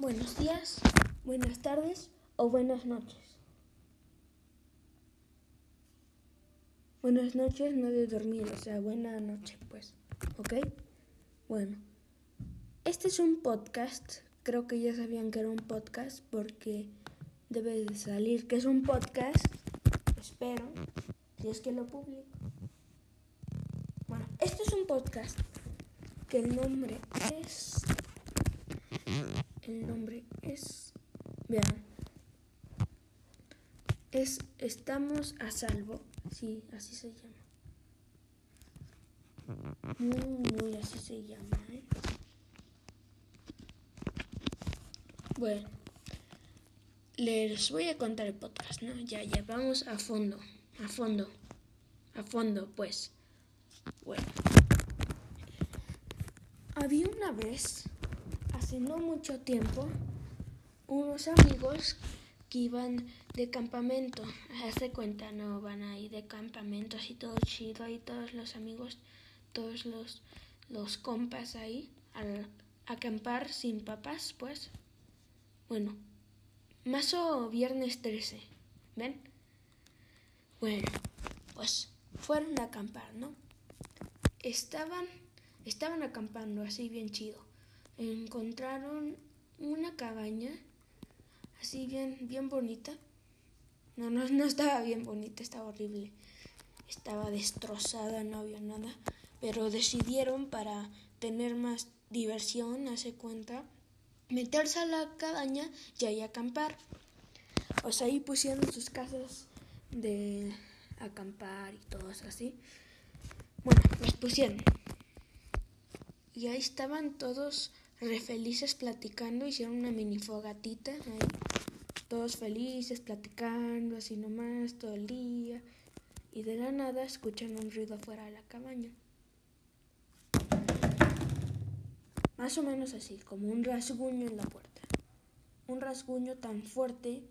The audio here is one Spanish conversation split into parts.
Buenos días, buenas tardes o buenas noches. Buenas noches, no de dormir, o sea, buena noche, pues. ¿Ok? Bueno, este es un podcast. Creo que ya sabían que era un podcast porque debe de salir que es un podcast. Espero, si es que lo publico. Bueno, este es un podcast que el nombre es el nombre es, vean, es Estamos a salvo, sí, así se llama. Muy, muy así se llama, ¿eh? Bueno, les voy a contar el podcast, ¿no? Ya, ya, vamos a fondo, a fondo, a fondo, pues. Bueno. Había una vez hace no mucho tiempo unos amigos que iban de campamento. Hace cuenta, no van a ir de campamento así todo chido ahí todos los amigos, todos los, los compas ahí al acampar sin papás, pues. Bueno, más o viernes 13, ¿ven? Bueno, pues fueron a acampar, ¿no? Estaban, estaban acampando así bien chido encontraron una cabaña así bien, bien bonita. No, no, no estaba bien bonita, estaba horrible. Estaba destrozada, no había nada. Pero decidieron para tener más diversión, hace cuenta, meterse a la cabaña y ahí acampar. O sea, ahí pusieron sus casas de acampar y todo así. Bueno, las pusieron. Y ahí estaban todos re felices platicando, hicieron una mini fogatita ahí, todos felices platicando así nomás todo el día y de la nada escuchan un ruido fuera de la cabaña. Más o menos así, como un rasguño en la puerta. Un rasguño tan fuerte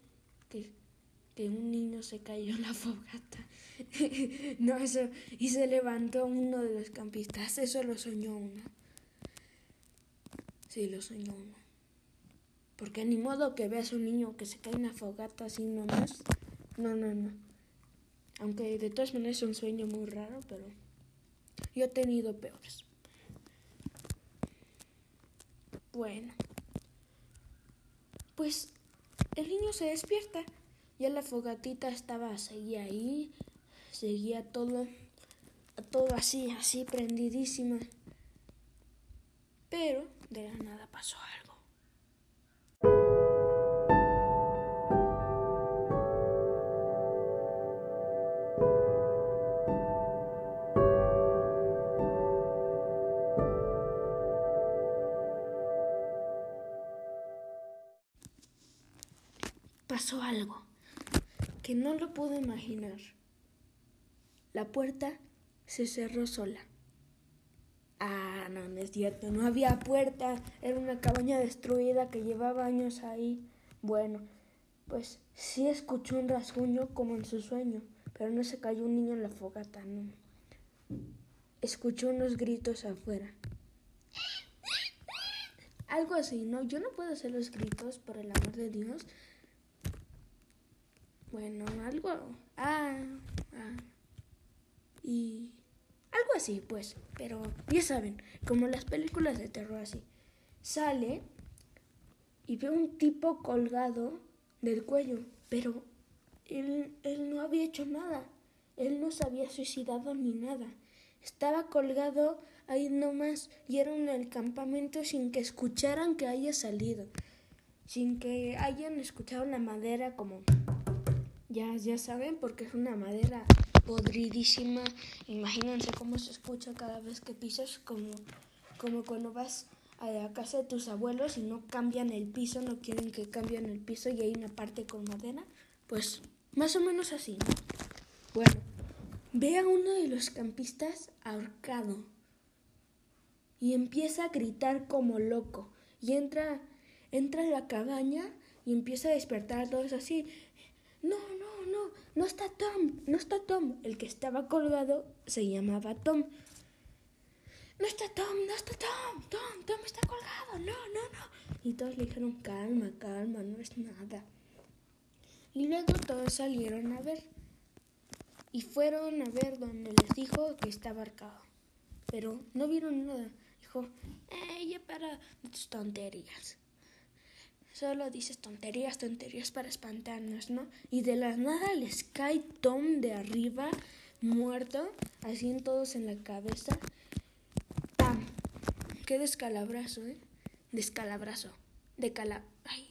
que, que un niño se cayó en la fogata. no, eso, y se levantó uno de los campistas, eso lo soñó uno. Sí, lo soñó uno. Porque ni modo que veas un niño que se cae en la fogata así nomás. No, no, no. Aunque de todas maneras es un sueño muy raro, pero yo he tenido peores. Bueno. Pues el niño se despierta. Ya la fogatita estaba, seguía ahí, seguía todo, todo así, así prendidísima. Pero de la nada pasó algo. Pasó algo que no lo pude imaginar. La puerta se cerró sola. Ah, no, no es cierto, no había puerta, era una cabaña destruida que llevaba años ahí. Bueno, pues sí escuchó un rasguño como en su sueño, pero no se cayó un niño en la fogata, no. Escuchó unos gritos afuera. Algo así, ¿no? Yo no puedo hacer los gritos, por el amor de Dios. Bueno, algo... Ah, ah. Y... Algo así, pues. Pero ya saben, como las películas de terror así. Sale y ve un tipo colgado del cuello, pero él, él no había hecho nada. Él no se había suicidado ni nada. Estaba colgado ahí nomás y era en el campamento sin que escucharan que haya salido. Sin que hayan escuchado la madera como... Ya, ya saben, porque es una madera podridísima. Imagínense cómo se escucha cada vez que pisas, como, como cuando vas a la casa de tus abuelos y no cambian el piso, no quieren que cambien el piso y hay una parte con madera. Pues más o menos así, ¿no? Bueno, ve a uno de los campistas ahorcado y empieza a gritar como loco y entra, entra a la cabaña y empieza a despertar a todos así. No, no, está Tom, no está Tom. El que estaba colgado se llamaba Tom. No está Tom, no está Tom, Tom, Tom está colgado, no, no, no. Y todos le dijeron, calma, calma, no es nada. Y luego todos salieron a ver. Y fueron a ver donde les dijo que estaba arcado. Pero no vieron nada. Dijo, eh, ya para tus tonterías. Solo dices tonterías, tonterías para espantarnos, ¿no? Y de la nada les cae Tom de arriba, muerto, así en todos en la cabeza. ¡Pam! Qué descalabrazo, ¿eh? Descalabrazo. De cala... Ay.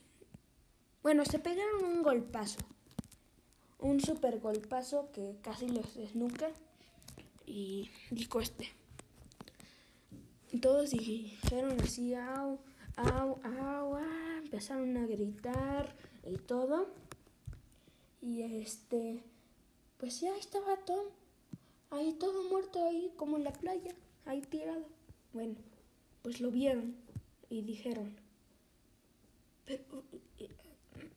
Bueno, se pegaron un golpazo. Un super golpazo que casi los desnuca. Y dijo este. Todos dijeron así, au, au, au, empezaron a gritar y todo. Y este, pues ya estaba Tom, ahí todo muerto, ahí como en la playa, ahí tirado. Bueno, pues lo vieron y dijeron, pero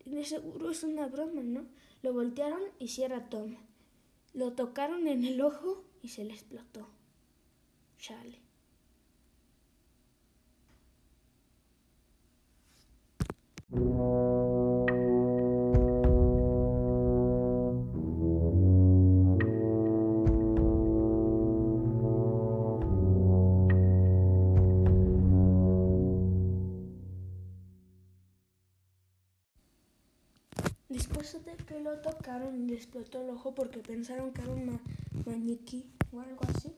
de seguro es una broma, ¿no? Lo voltearon y si era Tom. Lo tocaron en el ojo y se le explotó. Chale. Después de que lo tocaron, le explotó el ojo porque pensaron que era un ma maniquí o algo así.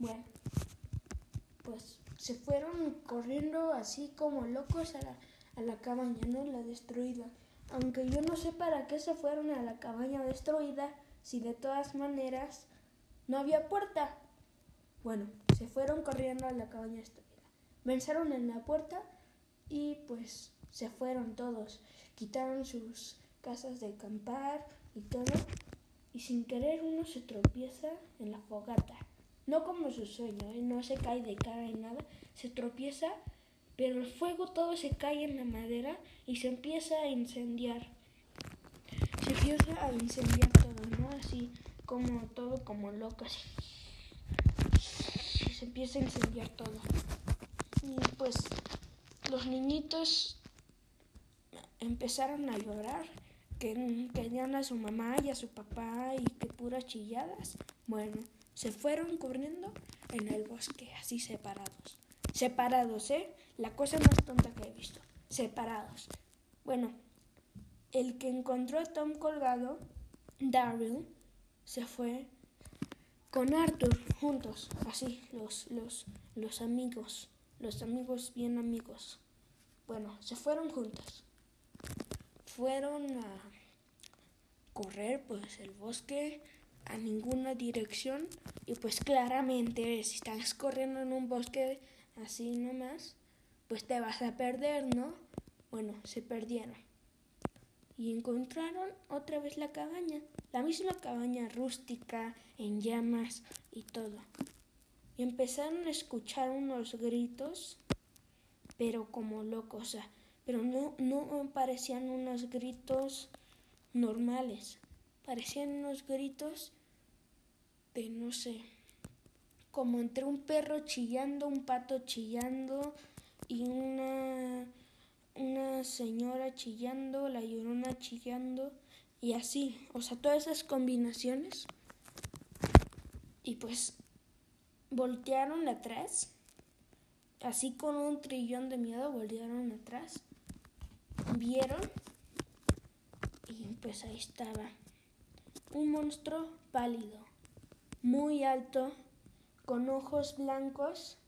Bueno, pues se fueron corriendo así como locos a la, a la cabaña, ¿no? La destruida. Aunque yo no sé para qué se fueron a la cabaña destruida si de todas maneras no había puerta. Bueno, se fueron corriendo a la cabaña destruida. Venzaron en la puerta y pues se fueron todos. Quitaron sus casas de acampar y todo. Y sin querer uno se tropieza en la fogata. No como su sueño, ¿eh? no se cae de cara ni nada. Se tropieza, pero el fuego todo se cae en la madera y se empieza a incendiar. Se empieza a incendiar todo, ¿no? Así como todo como loco, así. Se empieza a incendiar todo. Y pues los niñitos empezaron a llorar, que querían a su mamá y a su papá y que puras chilladas. Bueno, se fueron corriendo en el bosque, así separados. Separados, ¿eh? La cosa más tonta que he visto. Separados. Bueno, el que encontró a Tom colgado, Daryl, se fue con Arthur juntos, así, los, los, los amigos, los amigos bien amigos. Bueno, se fueron juntos fueron a correr pues el bosque a ninguna dirección y pues claramente si estás corriendo en un bosque así nomás pues te vas a perder, ¿no? Bueno, se perdieron y encontraron otra vez la cabaña, la misma cabaña rústica en llamas y todo. Y empezaron a escuchar unos gritos, pero como locos, pero no, no parecían unos gritos normales, parecían unos gritos de no sé, como entre un perro chillando, un pato chillando y una, una señora chillando, la llorona chillando y así, o sea, todas esas combinaciones. Y pues voltearon atrás, así con un trillón de miedo, voltearon atrás vieron y pues ahí estaba un monstruo pálido, muy alto, con ojos blancos,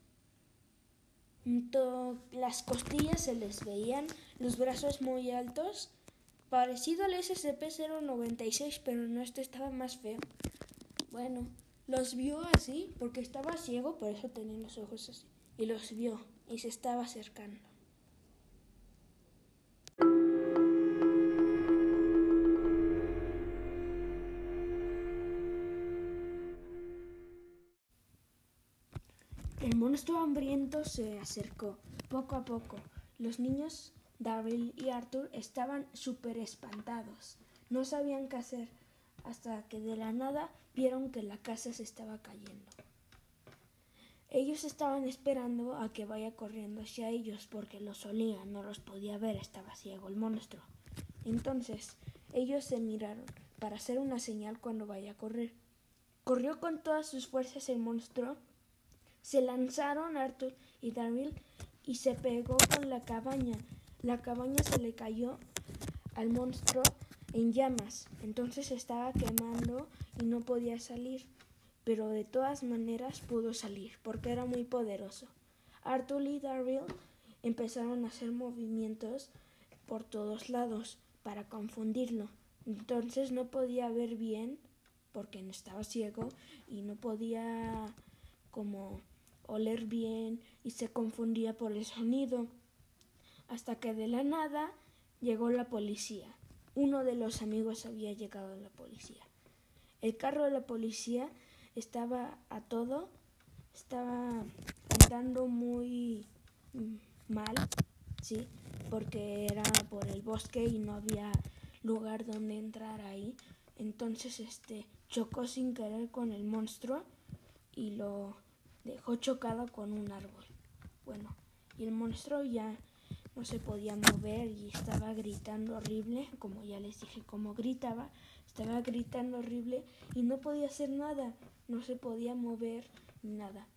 las costillas se les veían, los brazos muy altos, parecido al SCP-096, pero no, este estaba más feo. Bueno, los vio así, porque estaba ciego, por eso tenía los ojos así, y los vio y se estaba acercando. Monstruo hambriento se acercó poco a poco. Los niños, Daryl y Arthur, estaban súper espantados. No sabían qué hacer hasta que de la nada vieron que la casa se estaba cayendo. Ellos estaban esperando a que vaya corriendo hacia ellos porque los olía, no los podía ver, estaba ciego el monstruo. Entonces ellos se miraron para hacer una señal cuando vaya a correr. Corrió con todas sus fuerzas el monstruo. Se lanzaron Arthur y Daryl y se pegó con la cabaña. La cabaña se le cayó al monstruo en llamas. Entonces estaba quemando y no podía salir pero de todas maneras pudo salir, porque era muy poderoso. Arthur y Daryl empezaron a hacer movimientos por todos lados para confundirlo. Entonces no podía ver bien porque estaba ciego y no podía como oler bien y se confundía por el sonido. Hasta que de la nada llegó la policía. Uno de los amigos había llegado a la policía. El carro de la policía estaba a todo, estaba andando muy mal, ¿sí? Porque era por el bosque y no había lugar donde entrar ahí. Entonces, este, chocó sin querer con el monstruo y lo dejó chocado con un árbol. Bueno, y el monstruo ya no se podía mover y estaba gritando horrible, como ya les dije cómo gritaba, estaba gritando horrible y no podía hacer nada no se podía mover nada.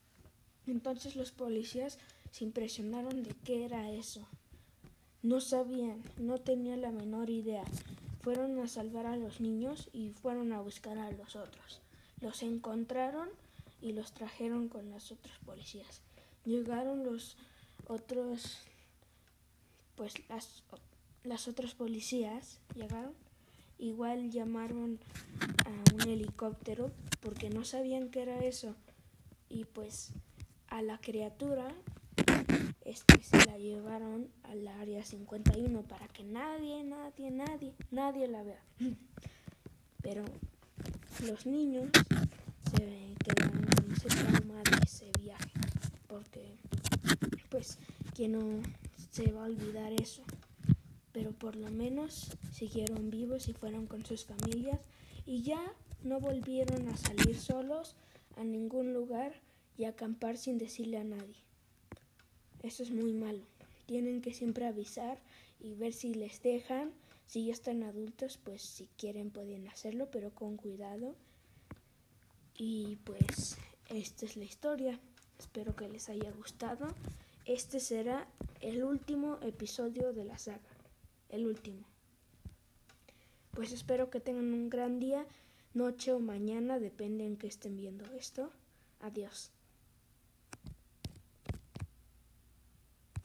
Entonces los policías se impresionaron de qué era eso. No sabían, no tenían la menor idea. Fueron a salvar a los niños y fueron a buscar a los otros. Los encontraron y los trajeron con los otros policías. Llegaron los otros, pues las, las otras policías llegaron Igual llamaron a un helicóptero porque no sabían qué era eso. Y pues a la criatura este, se la llevaron al área 51 para que nadie, nadie, nadie, nadie la vea. Pero los niños se quedaron ese trauma de ese viaje. Porque, pues, que no se va a olvidar eso pero por lo menos siguieron vivos y fueron con sus familias y ya no volvieron a salir solos a ningún lugar y acampar sin decirle a nadie. Eso es muy malo. Tienen que siempre avisar y ver si les dejan. Si ya están adultos, pues si quieren pueden hacerlo, pero con cuidado. Y pues esta es la historia. Espero que les haya gustado. Este será el último episodio de la saga el último. Pues espero que tengan un gran día, noche o mañana, depende en que estén viendo esto. Adiós.